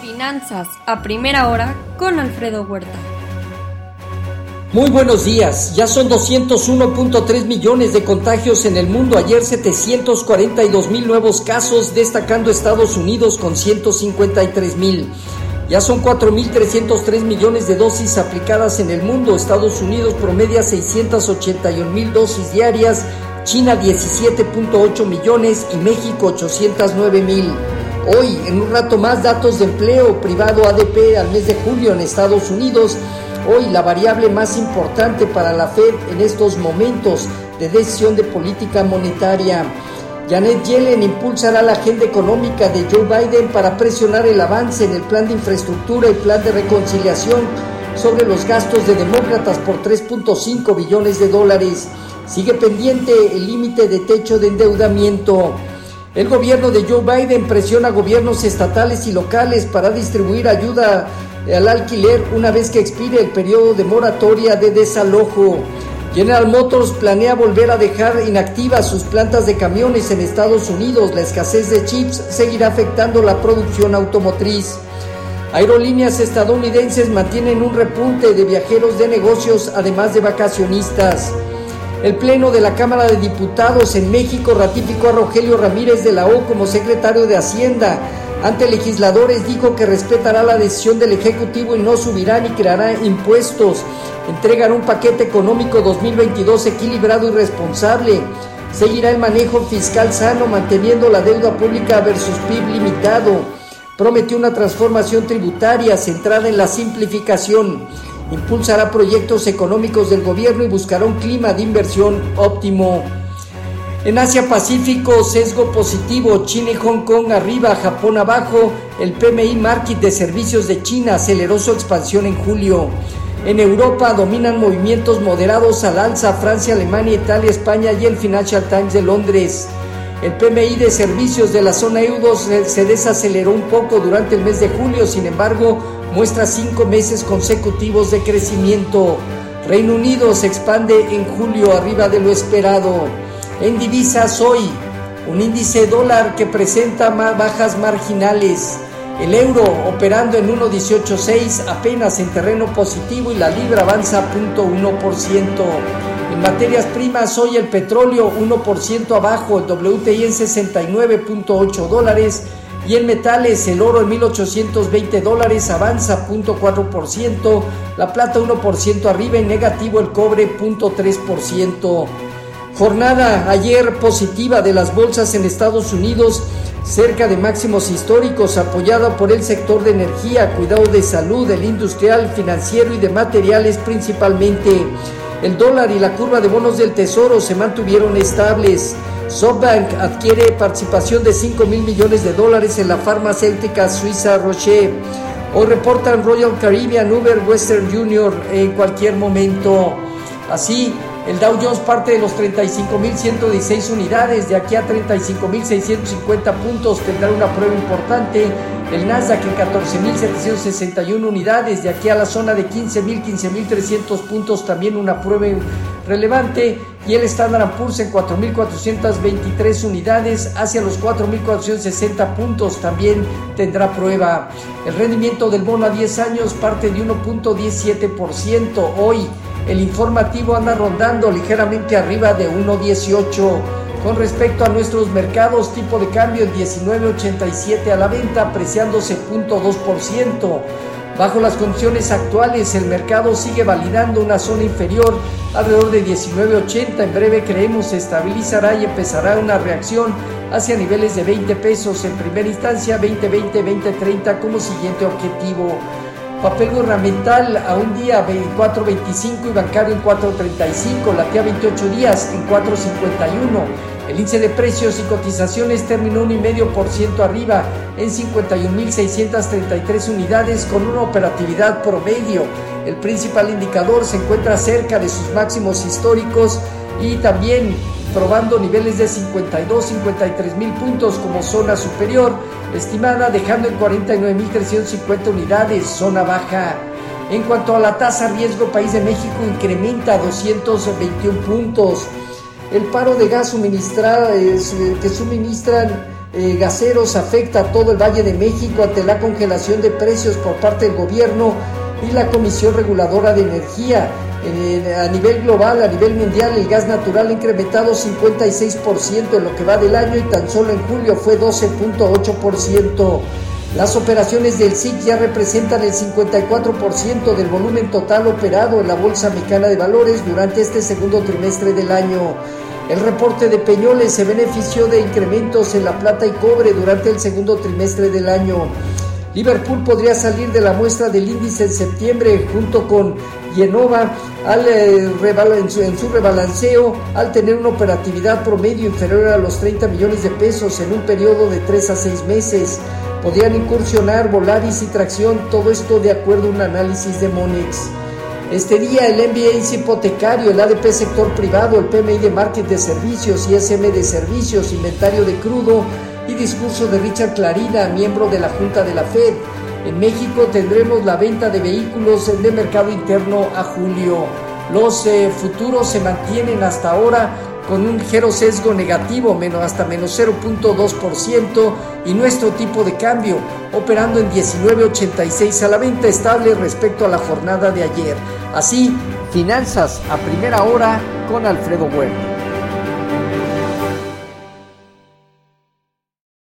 Finanzas a primera hora con Alfredo Huerta. Muy buenos días, ya son 201.3 millones de contagios en el mundo, ayer 742 mil nuevos casos, destacando Estados Unidos con 153 mil. Ya son 4.303 millones de dosis aplicadas en el mundo, Estados Unidos promedia 681 mil dosis diarias, China 17.8 millones y México 809 mil. Hoy, en un rato más, datos de empleo privado ADP al mes de julio en Estados Unidos. Hoy, la variable más importante para la Fed en estos momentos de decisión de política monetaria. Janet Yellen impulsará la agenda económica de Joe Biden para presionar el avance en el plan de infraestructura y plan de reconciliación sobre los gastos de demócratas por 3.5 billones de dólares. Sigue pendiente el límite de techo de endeudamiento. El gobierno de Joe Biden presiona a gobiernos estatales y locales para distribuir ayuda al alquiler una vez que expire el periodo de moratoria de desalojo. General Motors planea volver a dejar inactivas sus plantas de camiones en Estados Unidos. La escasez de chips seguirá afectando la producción automotriz. Aerolíneas estadounidenses mantienen un repunte de viajeros de negocios además de vacacionistas. El Pleno de la Cámara de Diputados en México ratificó a Rogelio Ramírez de la O como secretario de Hacienda. Ante legisladores dijo que respetará la decisión del Ejecutivo y no subirá ni creará impuestos. Entregará un paquete económico 2022 equilibrado y responsable. Seguirá el manejo fiscal sano manteniendo la deuda pública versus PIB limitado. Prometió una transformación tributaria centrada en la simplificación impulsará proyectos económicos del gobierno y buscará un clima de inversión óptimo. En Asia Pacífico, sesgo positivo, China y Hong Kong arriba, Japón abajo, el PMI Market de servicios de China aceleró su expansión en julio. En Europa dominan movimientos moderados al alza Francia, Alemania, Italia, España y el Financial Times de Londres. El PMI de servicios de la zona euro se desaceleró un poco durante el mes de julio, sin embargo, muestra cinco meses consecutivos de crecimiento. Reino Unido se expande en julio arriba de lo esperado. En divisas hoy, un índice dólar que presenta bajas marginales. El euro operando en 1.186 apenas en terreno positivo y la libra avanza 0.1%. En materias primas, hoy el petróleo 1% abajo, el WTI en 69.8 dólares y en metales el oro en 1820 dólares avanza 0.4%, la plata 1% arriba y negativo el cobre 0.3%. Jornada ayer positiva de las bolsas en Estados Unidos, cerca de máximos históricos, apoyada por el sector de energía, cuidado de salud, el industrial, financiero y de materiales principalmente. El dólar y la curva de bonos del tesoro se mantuvieron estables. SoftBank adquiere participación de 5 mil millones de dólares en la farmacéutica suiza Roche. Hoy reportan Royal Caribbean, Uber, Western Junior en cualquier momento. Así, el Dow Jones parte de los 35.116 unidades, de aquí a 35.650 puntos tendrá una prueba importante. El Nasdaq en 14.761 unidades, de aquí a la zona de 15.000, 15.300 puntos también una prueba relevante. Y el Standard Poor's en 4.423 unidades, hacia los 4.460 puntos también tendrá prueba. El rendimiento del bono a 10 años parte de 1.17% hoy. El informativo anda rondando ligeramente arriba de 1.18. Con respecto a nuestros mercados, tipo de cambio en 19.87 a la venta, apreciándose 0.2%. Bajo las condiciones actuales, el mercado sigue validando una zona inferior alrededor de 19.80. En breve creemos se estabilizará y empezará una reacción hacia niveles de 20 pesos en primera instancia, 20.20, 20.30 como siguiente objetivo. Papel gubernamental a un día 4.25 y bancario en 4.35, la a 28 días en 4.51. El índice de precios y cotizaciones terminó un y medio por ciento arriba en 51.633 unidades con una operatividad promedio. El principal indicador se encuentra cerca de sus máximos históricos y también probando niveles de 52, 53 mil puntos como zona superior, estimada dejando en 49.350 unidades, zona baja. En cuanto a la tasa riesgo, País de México incrementa 221 puntos. El paro de gas suministrado, que suministran eh, gaseros afecta a todo el Valle de México ante la congelación de precios por parte del gobierno y la Comisión Reguladora de Energía. A nivel global, a nivel mundial, el gas natural ha incrementado 56% en lo que va del año y tan solo en julio fue 12.8%. Las operaciones del SIC ya representan el 54% del volumen total operado en la Bolsa Mexicana de Valores durante este segundo trimestre del año. El reporte de Peñoles se benefició de incrementos en la plata y cobre durante el segundo trimestre del año. Liverpool podría salir de la muestra del índice en septiembre junto con Genova al, eh, en, su, rebalanceo al tener una operatividad promedio inferior a los 30 millones de pesos en un periodo de 3 a 6 meses. Podrían incursionar Volaris y Tracción, todo esto de acuerdo a un análisis de Monex. Este día el MBA hipotecario, el ADP sector privado, el PMI de market de servicios, ISM de servicios, inventario de crudo y discurso de Richard Clarida, miembro de la Junta de la Fed. En México tendremos la venta de vehículos de mercado interno a julio. Los eh, futuros se mantienen hasta ahora con un ligero sesgo negativo, menos hasta menos 0.2%, y nuestro tipo de cambio operando en 19.86 a la venta estable respecto a la jornada de ayer. Así, finanzas a primera hora con Alfredo Huerta.